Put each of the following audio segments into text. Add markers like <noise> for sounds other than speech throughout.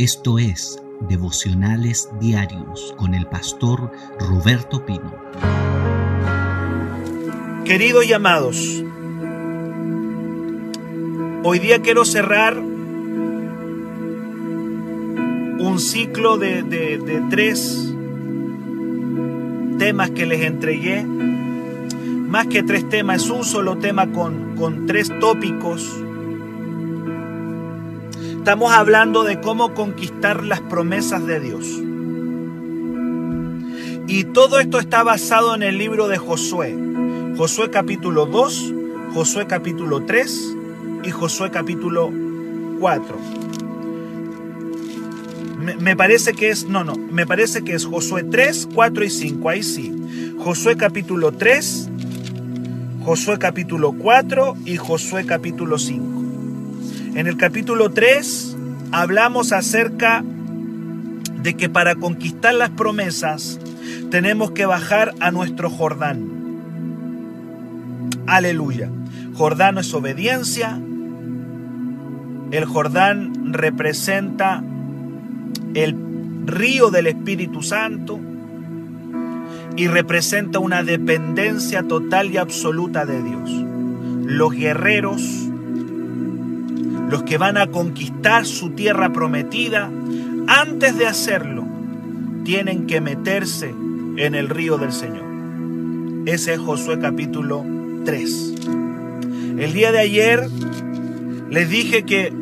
Esto es Devocionales Diarios con el pastor Roberto Pino. Queridos y amados, hoy día quiero cerrar un ciclo de, de, de tres temas que les entregué. Más que tres temas, es un solo tema con, con tres tópicos Estamos hablando de cómo conquistar las promesas de Dios. Y todo esto está basado en el libro de Josué. Josué capítulo 2, Josué capítulo 3 y Josué capítulo 4. Me, parece que es, no, no, me parece que es Josué 3, 4 y 5, ahí sí. Josué capítulo 3, Josué capítulo 4 y Josué capítulo 5. En el capítulo 3 hablamos acerca de que para conquistar las promesas tenemos que bajar a nuestro Jordán. Aleluya. Jordán es obediencia. El Jordán representa el río del Espíritu Santo y representa una dependencia total y absoluta de Dios. Los guerreros los que van a conquistar su tierra prometida, antes de hacerlo, tienen que meterse en el río del Señor. Ese es Josué capítulo 3. El día de ayer les dije que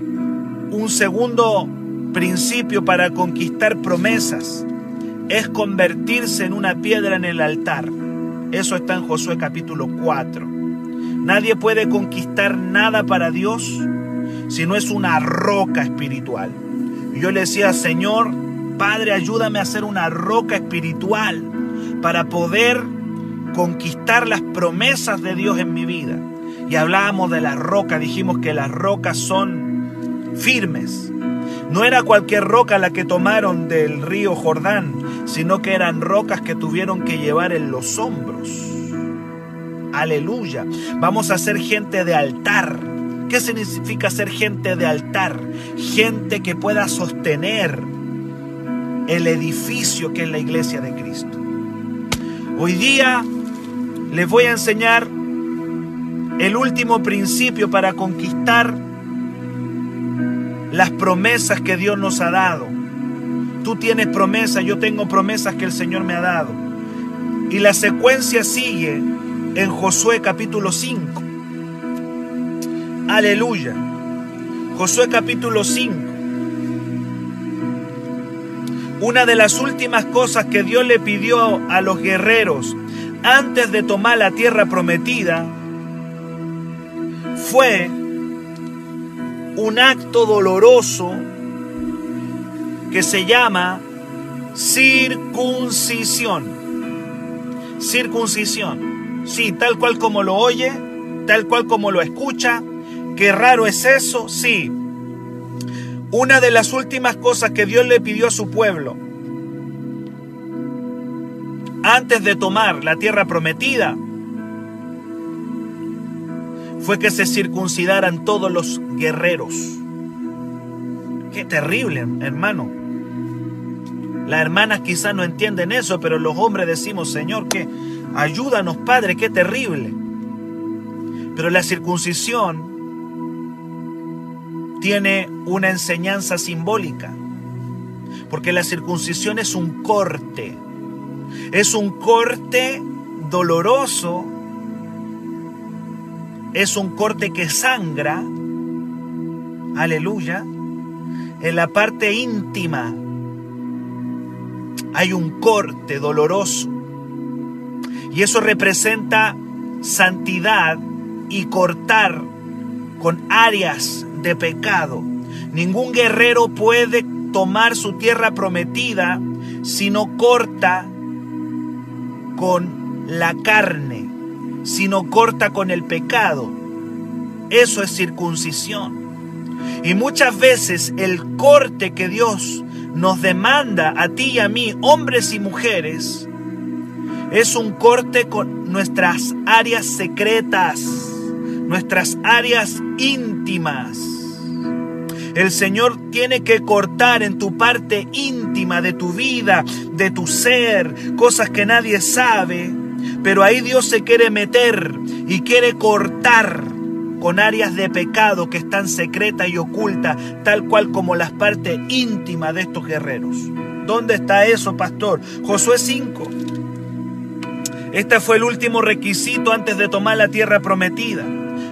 un segundo principio para conquistar promesas es convertirse en una piedra en el altar. Eso está en Josué capítulo 4. Nadie puede conquistar nada para Dios sino es una roca espiritual. Y yo le decía, Señor, Padre, ayúdame a ser una roca espiritual para poder conquistar las promesas de Dios en mi vida. Y hablábamos de la roca, dijimos que las rocas son firmes. No era cualquier roca la que tomaron del río Jordán, sino que eran rocas que tuvieron que llevar en los hombros. Aleluya. Vamos a ser gente de altar ¿Qué significa ser gente de altar? Gente que pueda sostener el edificio que es la iglesia de Cristo. Hoy día les voy a enseñar el último principio para conquistar las promesas que Dios nos ha dado. Tú tienes promesas, yo tengo promesas que el Señor me ha dado. Y la secuencia sigue en Josué capítulo 5. Aleluya. Josué capítulo 5. Una de las últimas cosas que Dios le pidió a los guerreros antes de tomar la tierra prometida fue un acto doloroso que se llama circuncisión. Circuncisión. Sí, tal cual como lo oye, tal cual como lo escucha, ¿Qué raro es eso? Sí. Una de las últimas cosas que Dios le pidió a su pueblo antes de tomar la tierra prometida fue que se circuncidaran todos los guerreros. Qué terrible, hermano. Las hermanas quizás no entienden eso, pero los hombres decimos, Señor, que ayúdanos, Padre, qué terrible. Pero la circuncisión tiene una enseñanza simbólica, porque la circuncisión es un corte, es un corte doloroso, es un corte que sangra, aleluya, en la parte íntima hay un corte doloroso. Y eso representa santidad y cortar con áreas de pecado. Ningún guerrero puede tomar su tierra prometida si no corta con la carne, si no corta con el pecado. Eso es circuncisión. Y muchas veces el corte que Dios nos demanda a ti y a mí, hombres y mujeres, es un corte con nuestras áreas secretas, nuestras áreas íntimas El Señor tiene que cortar en tu parte íntima de tu vida, de tu ser, cosas que nadie sabe. Pero ahí Dios se quiere meter y quiere cortar con áreas de pecado que están secretas y ocultas, tal cual como las partes íntimas de estos guerreros. ¿Dónde está eso, pastor? Josué 5. Este fue el último requisito antes de tomar la tierra prometida.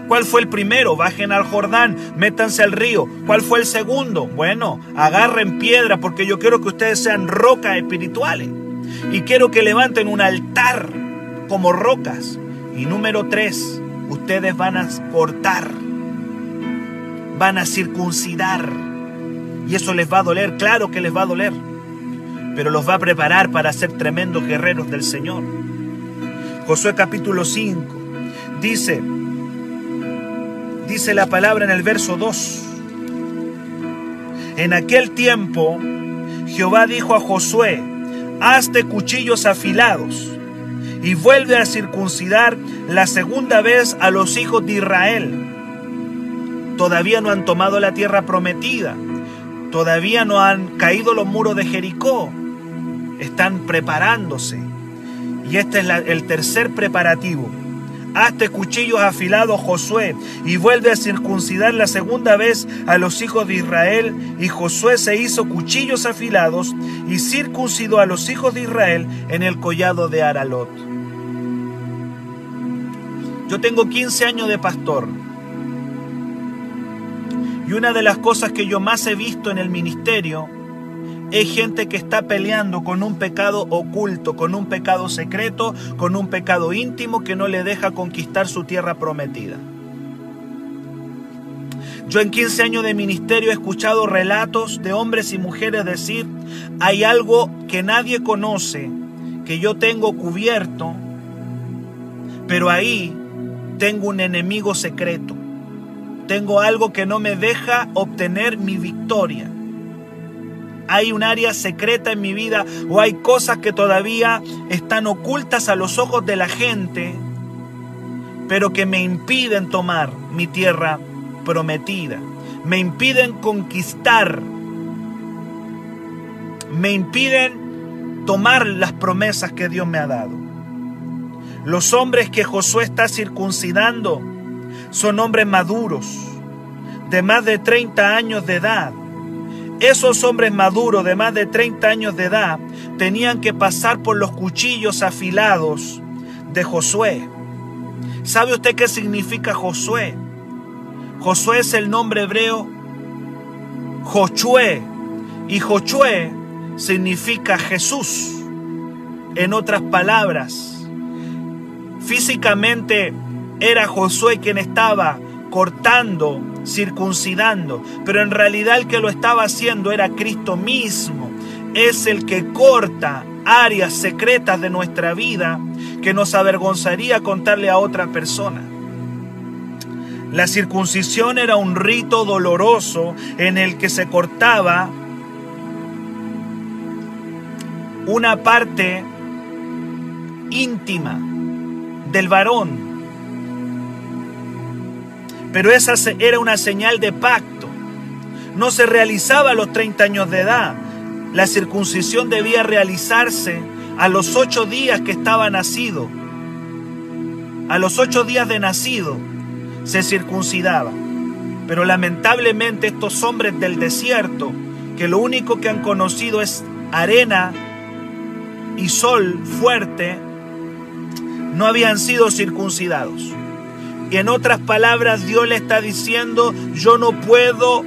¿Cuál fue el primero? Bajen al Jordán, métanse al río. ¿Cuál fue el segundo? Bueno, agarren piedra porque yo quiero que ustedes sean rocas espirituales. Y quiero que levanten un altar como rocas. Y número tres, ustedes van a cortar, van a circuncidar. Y eso les va a doler, claro que les va a doler. Pero los va a preparar para ser tremendos guerreros del Señor. Josué capítulo 5 dice, dice la palabra en el verso 2. En aquel tiempo Jehová dijo a Josué, hazte cuchillos afilados y vuelve a circuncidar la segunda vez a los hijos de Israel. Todavía no han tomado la tierra prometida, todavía no han caído los muros de Jericó, están preparándose. Y este es el tercer preparativo. Hazte cuchillos afilados, Josué, y vuelve a circuncidar la segunda vez a los hijos de Israel. Y Josué se hizo cuchillos afilados y circuncidó a los hijos de Israel en el collado de Aralot. Yo tengo 15 años de pastor. Y una de las cosas que yo más he visto en el ministerio es gente que está peleando con un pecado oculto, con un pecado secreto, con un pecado íntimo que no le deja conquistar su tierra prometida. Yo en 15 años de ministerio he escuchado relatos de hombres y mujeres decir, hay algo que nadie conoce, que yo tengo cubierto, pero ahí tengo un enemigo secreto. Tengo algo que no me deja obtener mi victoria hay un área secreta en mi vida o hay cosas que todavía están ocultas a los ojos de la gente, pero que me impiden tomar mi tierra prometida, me impiden conquistar, me impiden tomar las promesas que Dios me ha dado. Los hombres que Josué está circuncidando son hombres maduros, de más de 30 años de edad, esos hombres maduros de más de 30 años de edad tenían que pasar por los cuchillos afilados de Josué. ¿Sabe usted qué significa Josué? Josué es el nombre hebreo Jochué y Jochué significa Jesús. En otras palabras, físicamente era Josué quien estaba cortando circuncidando, pero en realidad el que lo estaba haciendo era Cristo mismo. Es el que corta áreas secretas de nuestra vida que nos avergonzaría contarle a otra persona. La circuncisión era un rito doloroso en el que se cortaba una parte íntima del varón pero esa era una señal de pacto. No se realizaba a los 30 años de edad. La circuncisión debía realizarse a los ocho días que estaba nacido. A los ocho días de nacido se circuncidaba. Pero lamentablemente estos hombres del desierto, que lo único que han conocido es arena y sol fuerte, no habían sido circuncidados. Y en otras palabras, Dios le está diciendo, yo no puedo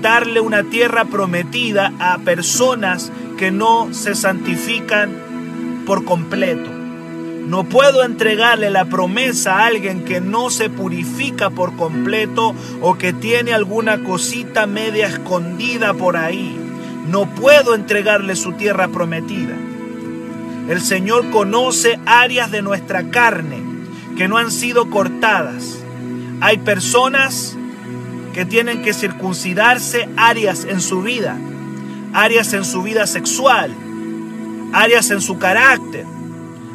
darle una tierra prometida a personas que no se santifican por completo. No puedo entregarle la promesa a alguien que no se purifica por completo o que tiene alguna cosita media escondida por ahí. No puedo entregarle su tierra prometida. El Señor conoce áreas de nuestra carne que no han sido cortadas. Hay personas que tienen que circuncidarse áreas en su vida, áreas en su vida sexual, áreas en su carácter,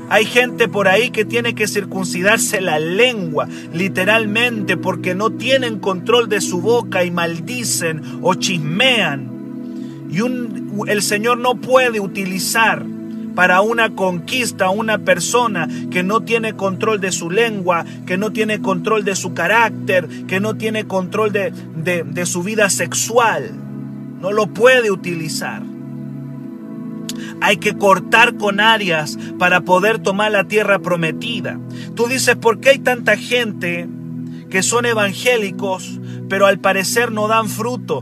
Hay gente por ahí que tiene que circuncidarse la lengua, literalmente, porque no tienen control de su boca y maldicen o chismean. Y el Señor no puede utilizar para una conquista una persona que no tiene control de su lengua, que no tiene control de su carácter, que no tiene control de, de su vida sexual. No lo puede utilizar. Hay que cortar con áreas para poder tomar la tierra prometida. Tú dices, ¿por qué hay tanta gente que son evangélicos, pero al parecer no dan fruto?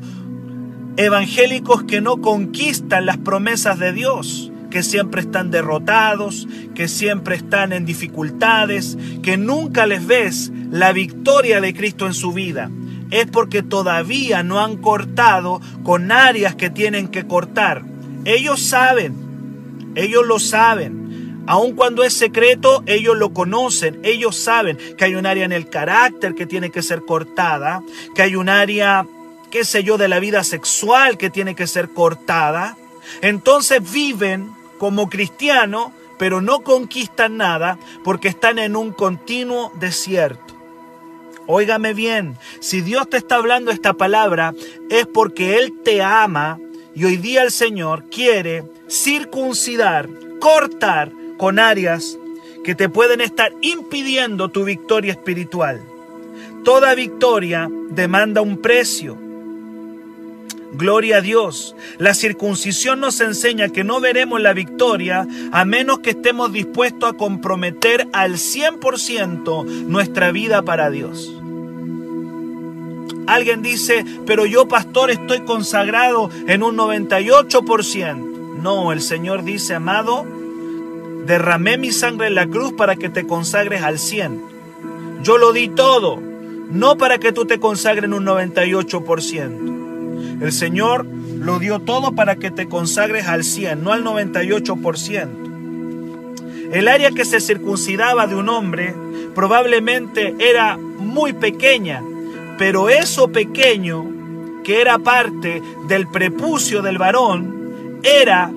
Evangélicos que no conquistan las promesas de Dios que siempre están derrotados, que siempre están en dificultades, que nunca les ves la victoria de Cristo en su vida. Es porque todavía no han cortado con áreas que tienen que cortar. Ellos saben, ellos lo saben. Aun cuando es secreto, ellos lo conocen, ellos saben que hay un área en el carácter que tiene que ser cortada, que hay un área, qué sé yo, de la vida sexual que tiene que ser cortada. Entonces viven como cristiano, pero no conquistan nada porque están en un continuo desierto. Óigame bien, si Dios te está hablando esta palabra es porque Él te ama y hoy día el Señor quiere circuncidar, cortar con áreas que te pueden estar impidiendo tu victoria espiritual. Toda victoria demanda un precio. Gloria a Dios. La circuncisión nos enseña que no veremos la victoria a menos que estemos dispuestos a comprometer al 100% nuestra vida para Dios. Alguien dice, pero yo pastor estoy consagrado en un 98%. No, el Señor dice, amado, derramé mi sangre en la cruz para que te consagres al 100. Yo lo di todo, no para que tú te consagres en un 98%. El Señor lo dio todo para que te consagres al 100, no al 98%. El área que se circuncidaba de un hombre probablemente era muy pequeña, pero eso pequeño, que era parte del prepucio del varón, era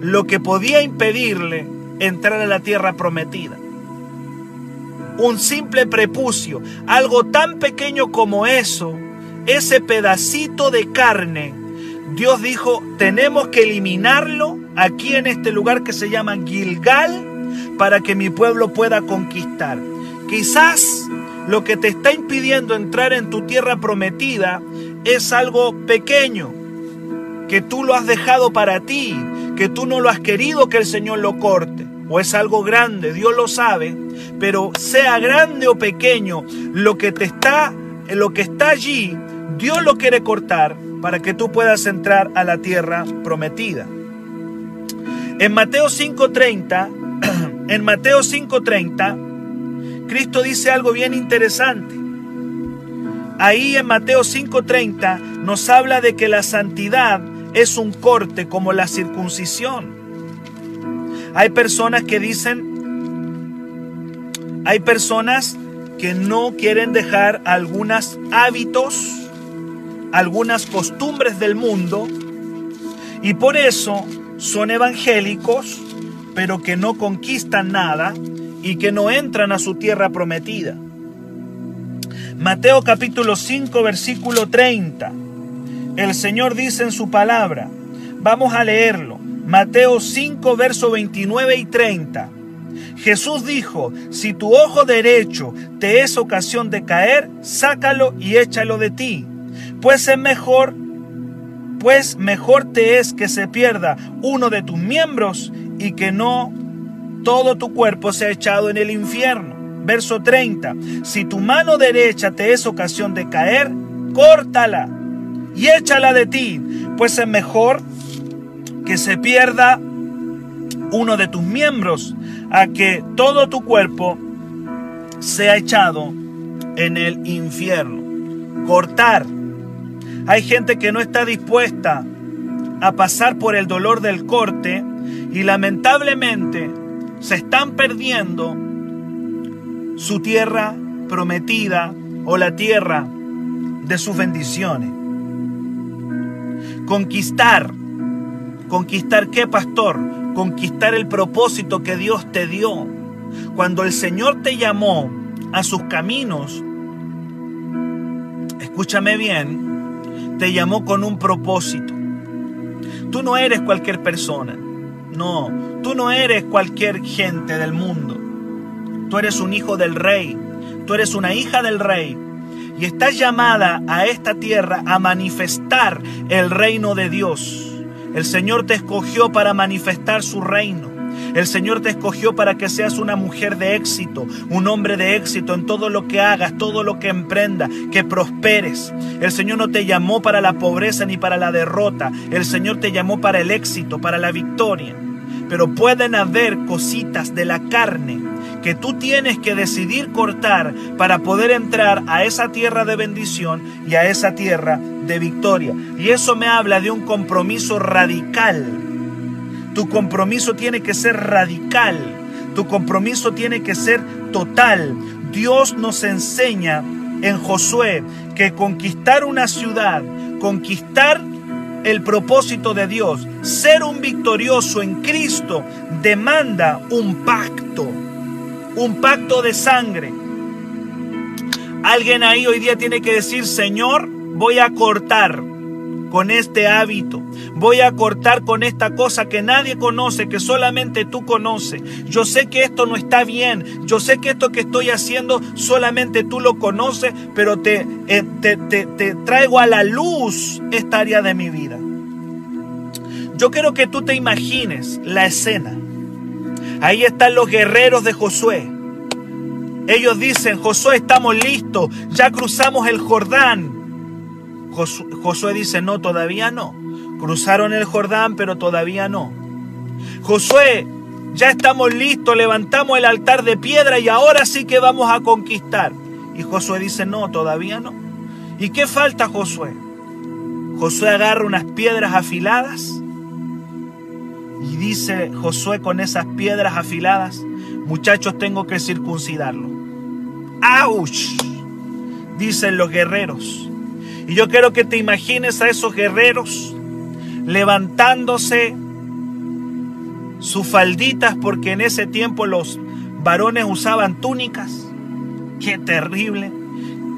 lo que podía impedirle entrar a la tierra prometida. Un simple prepucio, algo tan pequeño como eso, ese pedacito de carne, Dios dijo, tenemos que eliminarlo aquí en este lugar que se llama Gilgal para que mi pueblo pueda conquistar. Quizás lo que te está impidiendo entrar en tu tierra prometida es algo pequeño, que tú lo has dejado para ti, que tú no lo has querido que el Señor lo corte, o es algo grande, Dios lo sabe, pero sea grande o pequeño, lo que te está, lo que está allí Dios lo quiere cortar para que tú puedas entrar a la tierra prometida. En Mateo 5:30, <clears throat> en Mateo 5:30, Cristo dice algo bien interesante. Ahí en Mateo 5:30 nos habla de que la santidad es un corte como la circuncisión. Hay personas que dicen, hay personas que no quieren dejar algunos hábitos algunas costumbres del mundo y por eso son evangélicos, pero que no conquistan nada y que no entran a su tierra prometida. Mateo capítulo 5 versículo 30. El Señor dice en su palabra, vamos a leerlo, Mateo 5 verso 29 y 30. Jesús dijo, si tu ojo derecho te es ocasión de caer, sácalo y échalo de ti pues es mejor, pues mejor te es que se pierda uno de tus miembros y que no todo tu cuerpo sea echado en el infierno. Verso 30. Si tu mano derecha te es ocasión de caer, córtala y échala de ti, pues es mejor que se pierda uno de tus miembros a que todo tu cuerpo sea echado en el infierno. Cortar hay gente que no está dispuesta a pasar por el dolor del corte y lamentablemente se están perdiendo su tierra prometida o la tierra de sus bendiciones. Conquistar. ¿Conquistar qué, pastor? conquistar el propósito que Dios te dio. Cuando el Señor te llamó a sus caminos, escúchame bien, te llamó con un propósito. Tú no eres cualquier persona, no, tú no eres cualquier gente del mundo. Tú eres un hijo del rey, tú eres una hija del rey y estás llamada a esta tierra a manifestar el reino de Dios. El Señor te escogió para manifestar su reino. El Señor te escogió para que seas una mujer de éxito, un hombre de éxito en todo lo que hagas, todo lo que emprenda, que prosperes. El Señor no te llamó para la pobreza ni para la derrota. El Señor te llamó para el éxito, para la victoria. Pero pueden haber cositas de la carne que tú tienes que decidir cortar para poder entrar a esa tierra de bendición y a esa tierra de victoria. Y eso me habla de un compromiso radical. Tu compromiso tiene que ser radical. Tu compromiso tiene que ser total. Dios nos enseña en Josué que conquistar una ciudad, conquistar el propósito de Dios, ser un victorioso en Cristo, demanda un pacto un pacto de sangre. Alguien ahí hoy día tiene que decir, Señor, voy a cortar con este hábito. Voy a cortar con esta cosa que nadie conoce, que solamente tú conoces. Yo sé que esto no está bien. Yo sé que esto que estoy haciendo solamente tú lo conoces, pero te, eh, te, te, te traigo a la luz esta área de mi vida. Yo quiero que tú te imagines la escena. Ahí están los guerreros de Josué. Ellos dicen, Josué, estamos listos, ya cruzamos el Jordán. Josué dice, no, todavía no. Cruzaron el Jordán, pero todavía no. Josué, ya estamos listos, levantamos el altar de piedra y ahora sí que vamos a conquistar. Y Josué dice, no, todavía no. ¿Y qué falta Josué? Josué agarra unas piedras afiladas y dice Josué con esas piedras afiladas, muchachos, tengo que circuncidarlo. ¡Auch! Dicen los guerreros. Y yo quiero que te imagines a esos guerreros levantándose sus falditas porque en ese tiempo los varones usaban túnicas. ¡Qué terrible!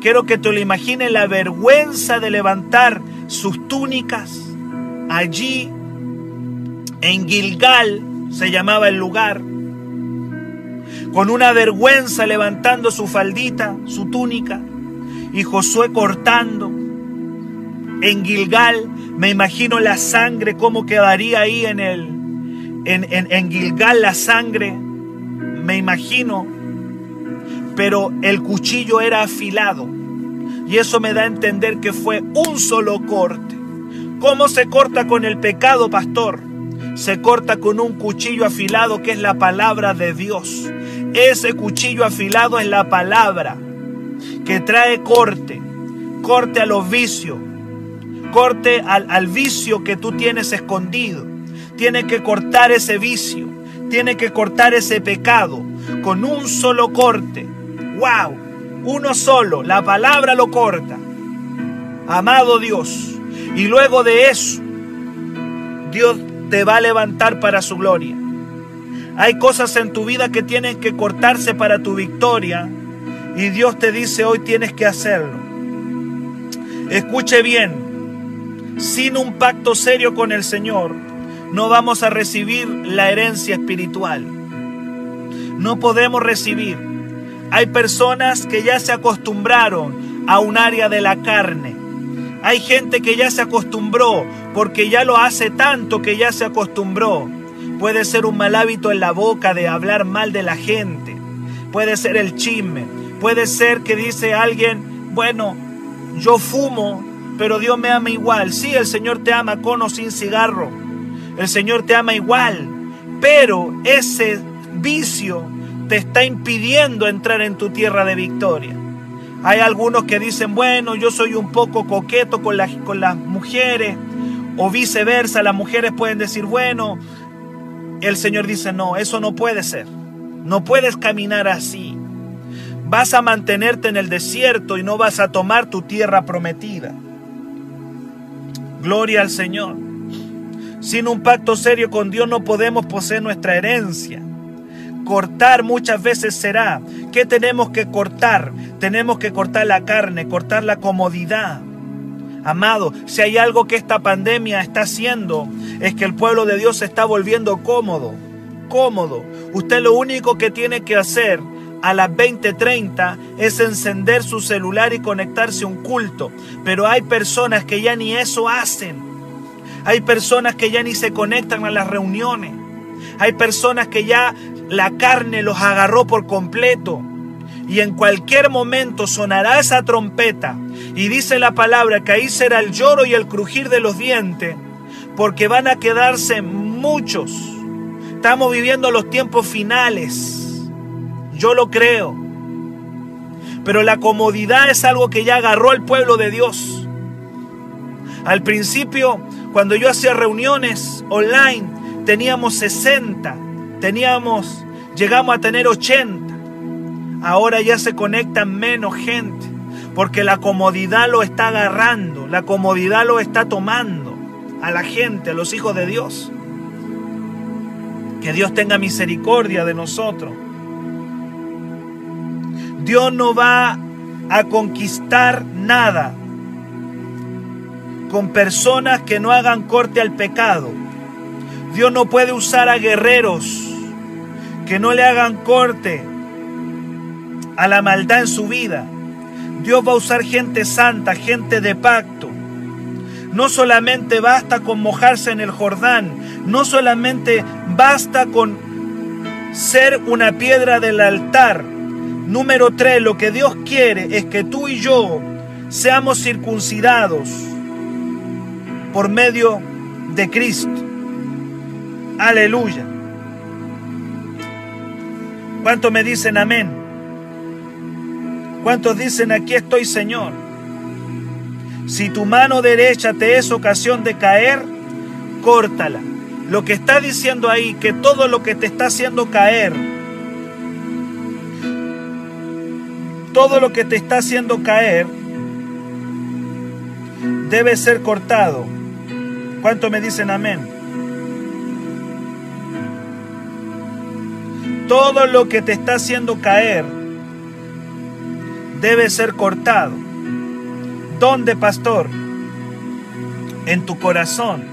Quiero que te lo imagines la vergüenza de levantar sus túnicas allí en Gilgal se llamaba el lugar, con una vergüenza levantando su faldita, su túnica, y Josué cortando. En Gilgal me imagino la sangre, cómo quedaría ahí en el, en, en, en Gilgal la sangre, me imagino, pero el cuchillo era afilado. Y eso me da a entender que fue un solo corte. ¿Cómo se corta con el pecado, pastor? se corta con un cuchillo afilado que es la palabra de Dios. Ese cuchillo afilado es la palabra que trae corte, corte a los vicios, corte al, al vicio que tú tienes escondido. Tiene que cortar ese vicio, tiene que cortar ese pecado con un solo corte. ¡Wow! Uno solo, la palabra lo corta. Amado Dios. Y luego de eso, Dios te va a levantar para su gloria. Hay cosas en tu vida que tienen que cortarse para tu victoria y Dios te dice hoy tienes que hacerlo. Escuche bien, sin un pacto serio con el Señor no vamos a recibir la herencia espiritual. No podemos recibir. Hay personas que ya se acostumbraron a un área de la carne hay gente que ya se acostumbró porque ya lo hace tanto que ya se acostumbró. Puede ser un mal hábito en la boca de hablar mal de la gente. Puede ser el chisme. Puede ser que dice alguien, bueno, yo fumo, pero Dios me ama igual. Sí, el Señor te ama con o sin cigarro. El Señor te ama igual. Pero ese vicio te está impidiendo entrar en tu tierra de victoria. Hay algunos que dicen, bueno, yo soy un poco coqueto con las, con las mujeres, o viceversa, las mujeres pueden decir, bueno, el Señor dice, no, eso no puede ser, no puedes caminar así. Vas a mantenerte en el desierto y no vas a tomar tu tierra prometida. Gloria al Señor. Sin un pacto serio con Dios no podemos poseer nuestra herencia. Cortar muchas veces será. ¿Qué tenemos que cortar? Tenemos que cortar la carne, cortar la comodidad. Amado, si hay algo que esta pandemia está haciendo, es que el pueblo de Dios se está volviendo cómodo. Cómodo. Usted lo único que tiene que hacer a las 20:30 es encender su celular y conectarse a un culto. Pero hay personas que ya ni eso hacen. Hay personas que ya ni se conectan a las reuniones. Hay personas que ya la carne los agarró por completo. Y en cualquier momento sonará esa trompeta. Y dice la palabra que ahí será el lloro y el crujir de los dientes. Porque van a quedarse muchos. Estamos viviendo los tiempos finales. Yo lo creo. Pero la comodidad es algo que ya agarró al pueblo de Dios. Al principio, cuando yo hacía reuniones online, teníamos 60 Teníamos, llegamos a tener 80. Ahora ya se conectan menos gente, porque la comodidad lo está agarrando, la comodidad lo está tomando a la gente, a los hijos de Dios. Que Dios tenga misericordia de nosotros. Dios no va a conquistar nada con personas que no hagan corte al pecado. Dios no puede usar a guerreros que no le hagan corte a la maldad en su vida. Dios va a usar gente santa, gente de pacto. No solamente basta con mojarse en el Jordán, no solamente basta con ser una piedra del altar. Número tres, lo que Dios quiere es que tú y yo seamos circuncidados por medio de Cristo. Aleluya. ¿Cuántos me dicen amén? ¿Cuántos dicen aquí estoy Señor? Si tu mano derecha te es ocasión de caer, córtala. Lo que está diciendo ahí, que todo lo que te está haciendo caer, todo lo que te está haciendo caer, debe ser cortado. ¿Cuántos me dicen amén? Todo lo que te está haciendo caer debe ser cortado. ¿Dónde, pastor? En tu corazón.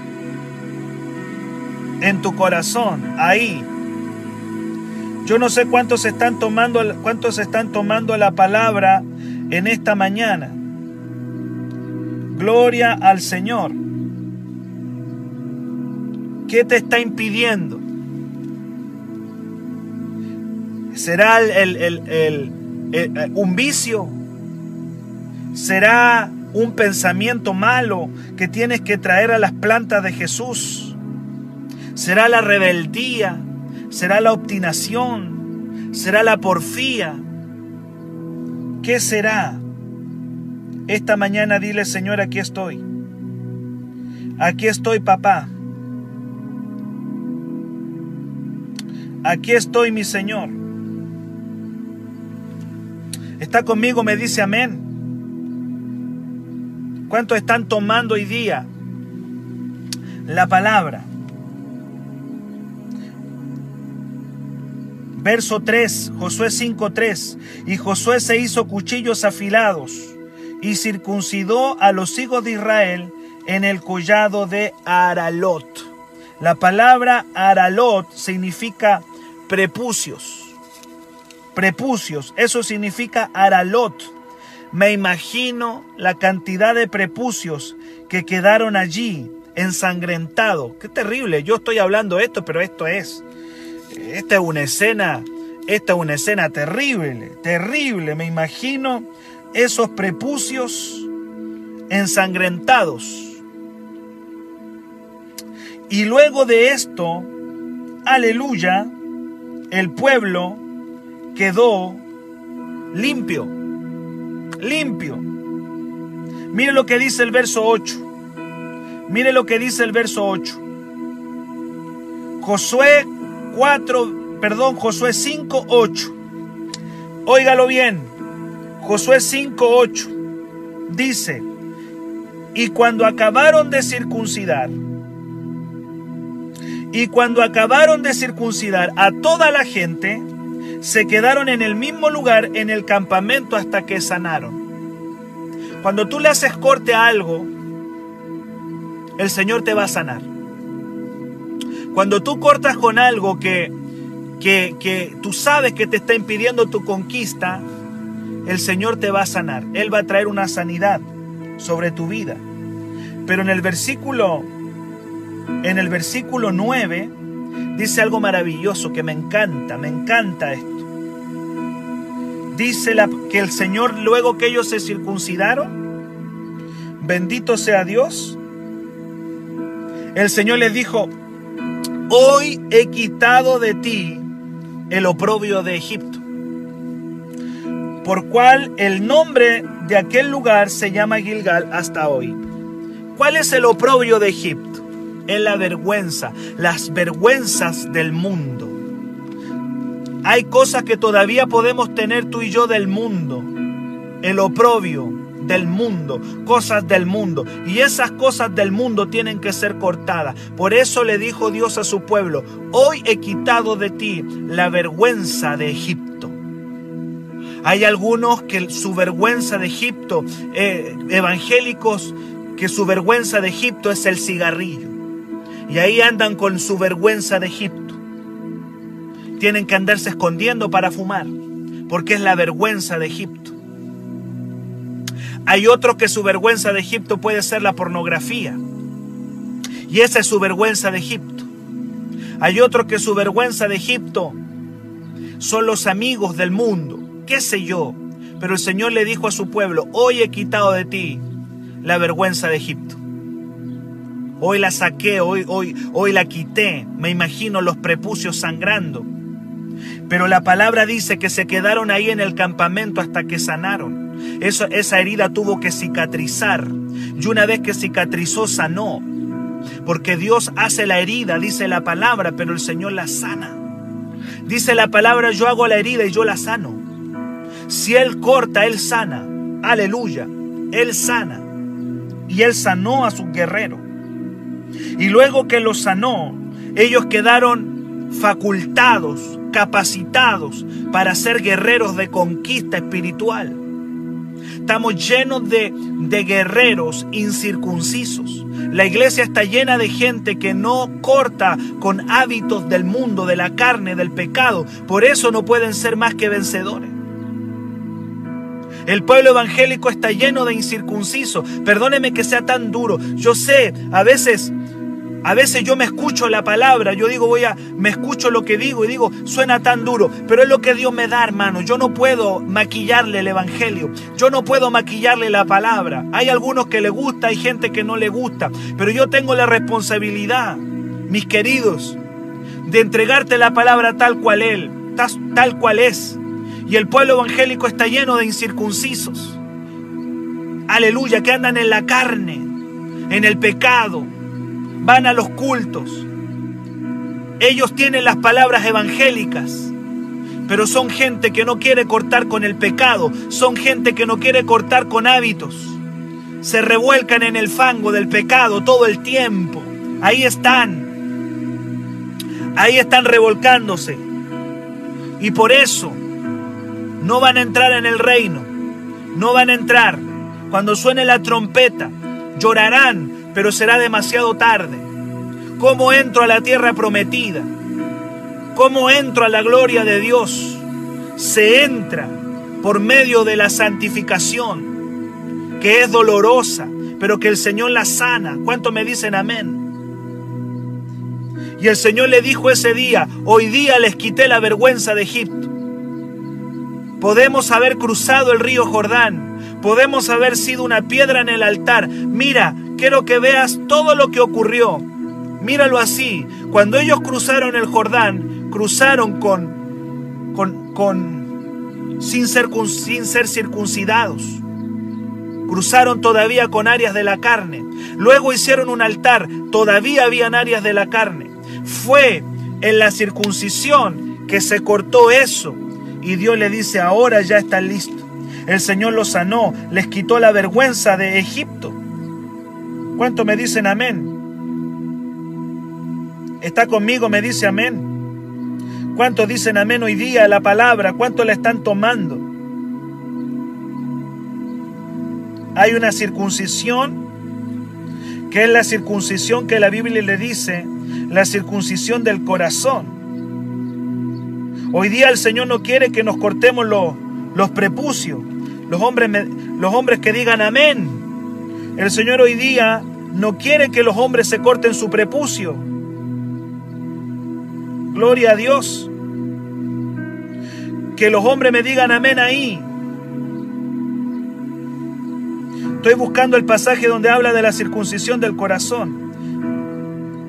En tu corazón, ahí. Yo no sé cuántos están tomando, cuántos están tomando la palabra en esta mañana. Gloria al Señor. ¿Qué te está impidiendo? ¿Será el, un vicio? ¿Será un pensamiento malo que tienes que traer a las plantas de Jesús? ¿Será la rebeldía? ¿Será la obstinación? ¿Será la porfía? ¿Qué será? Esta mañana dile, Señor, aquí estoy. Aquí estoy, papá. Aquí estoy, mi Señor. ¿Está conmigo? Me dice amén. ¿Cuántos están tomando hoy día la palabra? Verso 3, Josué 5:3. Y Josué se hizo cuchillos afilados y circuncidó a los hijos de Israel en el collado de Aralot. La palabra Aralot significa prepucios prepucios. Eso significa aralot. Me imagino la cantidad de prepucios que quedaron allí ensangrentados. Qué terrible. Yo estoy hablando esto, pero esto es. Esta es una escena. Esta es una escena terrible, terrible. Me imagino esos prepucios ensangrentados. Y luego de esto, aleluya, el pueblo quedó limpio, limpio. Mire lo que dice el verso 8. Mire lo que dice el verso 8. Josué 4, perdón, Josué 5, 8. Óigalo bien. Josué 5, 8. Dice, y cuando acabaron de circuncidar, Y cuando acabaron de circuncidar a toda la gente, se quedaron en el mismo lugar en el campamento hasta que sanaron. Cuando tú le haces corte a algo, el Señor te va a sanar. Cuando tú cortas con algo que, que, que tú sabes que te está impidiendo tu conquista, el Señor te va a sanar. Él va a traer una sanidad sobre tu vida. Pero en el versículo en el versículo 9 dice algo maravilloso que me encanta, me encanta esto. Dice la, que el Señor luego que ellos se circuncidaron, bendito sea Dios, el Señor les dijo, hoy he quitado de ti el oprobio de Egipto, por cual el nombre de aquel lugar se llama Gilgal hasta hoy. ¿Cuál es el oprobio de Egipto? Es la vergüenza, las vergüenzas del mundo. Hay cosas que todavía podemos tener tú y yo del mundo. El oprobio del mundo, cosas del mundo. Y esas cosas del mundo tienen que ser cortadas. Por eso le dijo Dios a su pueblo, hoy he quitado de ti la vergüenza de Egipto. Hay algunos que su vergüenza de Egipto, eh, evangélicos, que su vergüenza de Egipto es el cigarrillo. Y ahí andan con su vergüenza de Egipto. Tienen que andarse escondiendo para fumar, porque es la vergüenza de Egipto. Hay otros que su vergüenza de Egipto puede ser la pornografía. Y esa es su vergüenza de Egipto. Hay otros que su vergüenza de Egipto son los amigos del mundo, qué sé yo. Pero el Señor le dijo a su pueblo, hoy he quitado de ti la vergüenza de Egipto. Hoy la saqué, hoy, hoy, hoy la quité. Me imagino los prepucios sangrando. Pero la palabra dice que se quedaron ahí en el campamento hasta que sanaron. Esa herida tuvo que cicatrizar. Y una vez que cicatrizó, sanó. Porque Dios hace la herida, dice la palabra, pero el Señor la sana. Dice la palabra, yo hago la herida y yo la sano. Si Él corta, Él sana. Aleluya. Él sana. Y Él sanó a su guerrero. Y luego que los sanó, ellos quedaron facultados, capacitados para ser guerreros de conquista espiritual. Estamos llenos de, de, guerreros incircuncisos. La iglesia está llena de gente que no corta con hábitos del mundo, de la carne, del pecado. Por eso no pueden ser más que vencedores. El pueblo evangélico está lleno de incircuncisos. Perdóneme que sea tan duro. Yo sé, a veces a veces yo me escucho la palabra, yo digo, voy a, me escucho lo que digo y digo, suena tan duro, pero es lo que Dios me da, hermano. Yo no puedo maquillarle el evangelio, yo no puedo maquillarle la palabra. Hay algunos que le gusta, hay gente que no le gusta, pero yo tengo la responsabilidad, mis queridos, de entregarte la palabra tal cual él, tal cual es. Y el pueblo evangélico está lleno de incircuncisos. Aleluya, que andan en la carne, en el pecado, van a los cultos. Ellos tienen las palabras evangélicas, pero son gente que no quiere cortar con el pecado, son gente que no quiere cortar con hábitos. Se revuelcan en el fango del pecado todo el tiempo. Ahí están. Ahí están revolcándose. Y por eso no van a entrar en el reino. No van a entrar. Cuando suene la trompeta, llorarán pero será demasiado tarde. ¿Cómo entro a la tierra prometida? ¿Cómo entro a la gloria de Dios? Se entra por medio de la santificación, que es dolorosa, pero que el Señor la sana. ¿Cuánto me dicen amén? Y el Señor le dijo ese día, hoy día les quité la vergüenza de Egipto. Podemos haber cruzado el río Jordán, podemos haber sido una piedra en el altar. Mira, quiero que veas todo lo que ocurrió. Míralo así. Cuando ellos cruzaron el Jordán, cruzaron con, con, con sin, ser, sin ser circuncidados. Cruzaron todavía con áreas de la carne. Luego hicieron un altar. Todavía habían áreas de la carne. Fue en la circuncisión que se cortó eso. Y Dios le dice, ahora ya está listo. El Señor los sanó, les quitó la vergüenza de Egipto. ¿Cuánto me dicen amén? ¿Está conmigo? Me dice amén. ¿Cuántos dicen amén hoy día a la palabra? ¿Cuántos la están tomando? Hay una circuncisión que es la circuncisión que la Biblia le dice, la circuncisión del corazón. Hoy día el Señor no quiere que nos cortemos los, los prepucios, los hombres, los hombres que digan amén. El Señor hoy día no quiere que los hombres se corten su prepucio. Gloria a Dios. Que los hombres me digan amén ahí. Estoy buscando el pasaje donde habla de la circuncisión del corazón.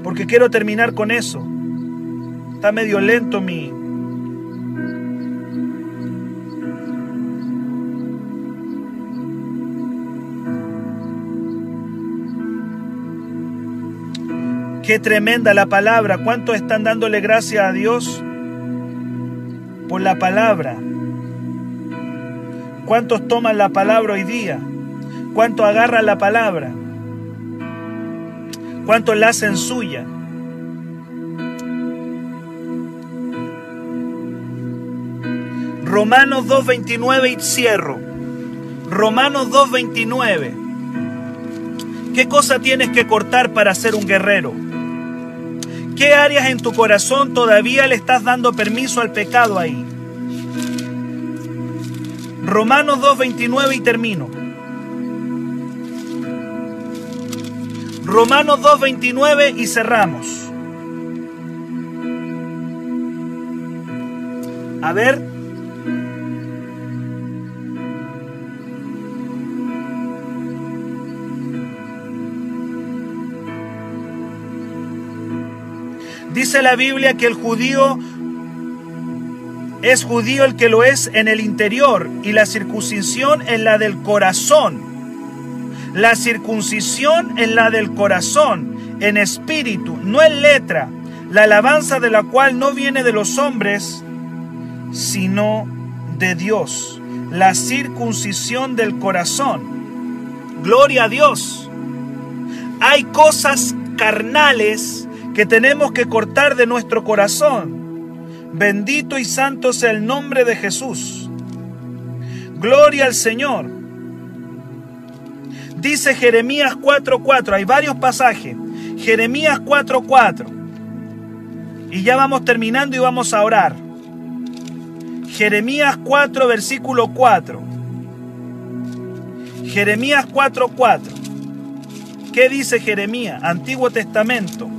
Porque quiero terminar con eso. Está medio lento mi, Qué tremenda la palabra. ¿Cuántos están dándole gracias a Dios por la palabra? ¿Cuántos toman la palabra hoy día? ¿Cuántos agarran la palabra? ¿Cuántos la hacen suya? Romanos 2.29 y cierro. Romanos 2.29. ¿Qué cosa tienes que cortar para ser un guerrero? ¿Qué áreas en tu corazón todavía le estás dando permiso al pecado ahí? Romanos 2.29 y termino. Romanos 2.29 y cerramos. A ver, Dice la Biblia que el judío es judío el que lo es en el interior y la circuncisión en la del corazón. La circuncisión en la del corazón, en espíritu, no en letra, la alabanza de la cual no viene de los hombres, sino de Dios. La circuncisión del corazón. Gloria a Dios. Hay cosas carnales que tenemos que cortar de nuestro corazón. Bendito y santo sea el nombre de Jesús. Gloria al Señor. Dice Jeremías 4:4, hay varios pasajes. Jeremías 4:4. Y ya vamos terminando y vamos a orar. Jeremías 4, versículo 4. Jeremías 4:4. ¿Qué dice Jeremías? Antiguo Testamento.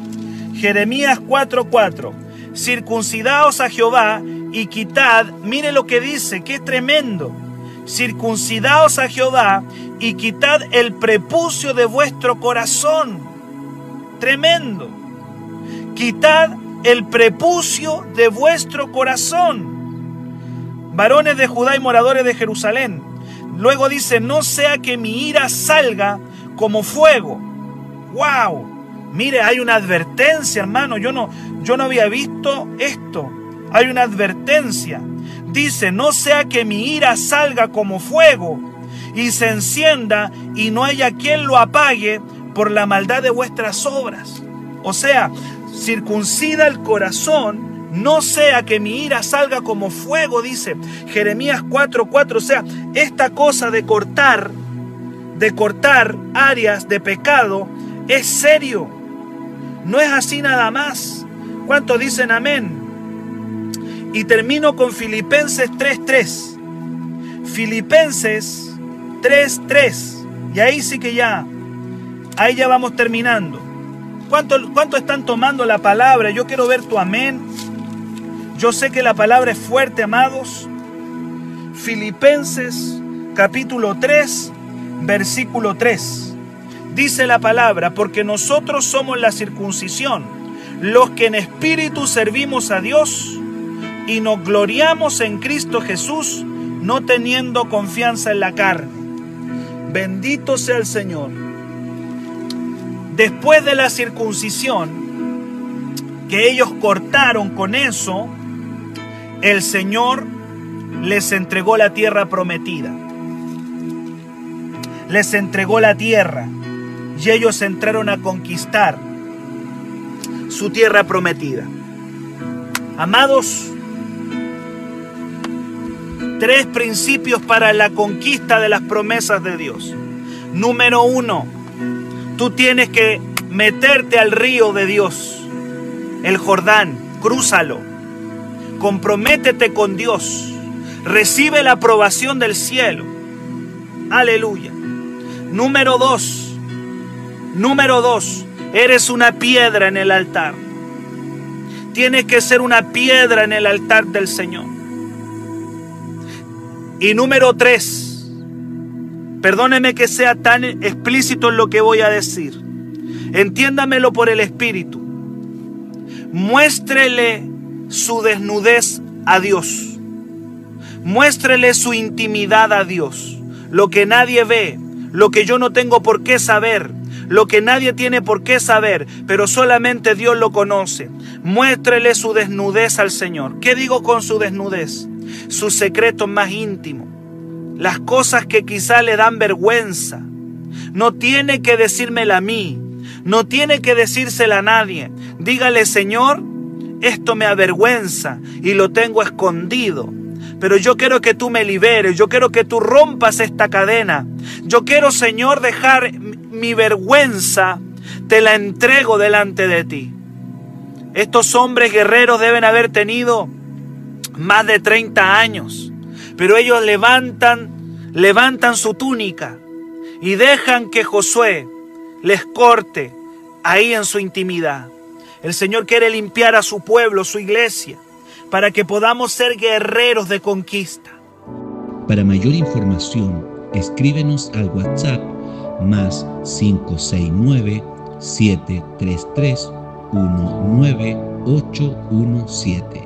Jeremías 4:4. Circuncidaos a Jehová y quitad, mire lo que dice, que es tremendo. Circuncidaos a Jehová y quitad el prepucio de vuestro corazón. Tremendo. Quitad el prepucio de vuestro corazón. Varones de Judá y moradores de Jerusalén. Luego dice, no sea que mi ira salga como fuego. ¡Wow! Mire, hay una advertencia, hermano. Yo no, yo no había visto esto. Hay una advertencia. Dice, no sea que mi ira salga como fuego y se encienda y no haya quien lo apague por la maldad de vuestras obras. O sea, circuncida el corazón, no sea que mi ira salga como fuego, dice Jeremías 4:4. O sea, esta cosa de cortar, de cortar áreas de pecado, es serio. No es así nada más. ¿Cuántos dicen amén? Y termino con Filipenses 3.3. Filipenses 3.3. Y ahí sí que ya, ahí ya vamos terminando. ¿Cuántos cuánto están tomando la palabra? Yo quiero ver tu amén. Yo sé que la palabra es fuerte, amados. Filipenses capítulo 3, versículo 3 dice la palabra, porque nosotros somos la circuncisión, los que en espíritu servimos a Dios y nos gloriamos en Cristo Jesús, no teniendo confianza en la carne. Bendito sea el Señor. Después de la circuncisión, que ellos cortaron con eso, el Señor les entregó la tierra prometida. Les entregó la tierra y ellos entraron a conquistar. su tierra prometida. Amados, tres principios para la conquista de las promesas de Dios. Número uno, tú tienes que meterte al río de Dios, el Jordán, crúzalo, comprométete con Dios, recibe la aprobación del cielo. Aleluya. Número dos, número dos, eres una piedra en el altar. Tienes que ser una piedra en el altar del Señor. Y número tres, perdóneme que sea tan explícito en lo que voy a decir. Entiéndamelo por el Espíritu. Muéstrele su desnudez a Dios. Muéstrele su intimidad a Dios. Lo que nadie ve, lo que yo no tengo por qué saber, lo que nadie tiene por qué saber, pero solamente Dios lo conoce. Muéstrele su desnudez al Señor. ¿Qué digo con su desnudez? Sus secretos más íntimos, las cosas que quizá le dan vergüenza. No tiene que decírmela a mí, no tiene que decírsela a nadie. Dígale, Señor, esto me avergüenza y lo tengo escondido. Pero yo quiero que tú me liberes, yo quiero que tú rompas esta cadena. Yo quiero, Señor, dejar mi vergüenza, te la entrego delante de ti. Estos hombres guerreros deben haber tenido más de 30 años, pero ellos levantan, levantan su túnica y dejan que Josué les corte ahí en su intimidad. El Señor quiere limpiar a su pueblo, su iglesia, para que podamos ser guerreros de conquista. Para mayor información, escríbenos al WhatsApp más 569 733 19817.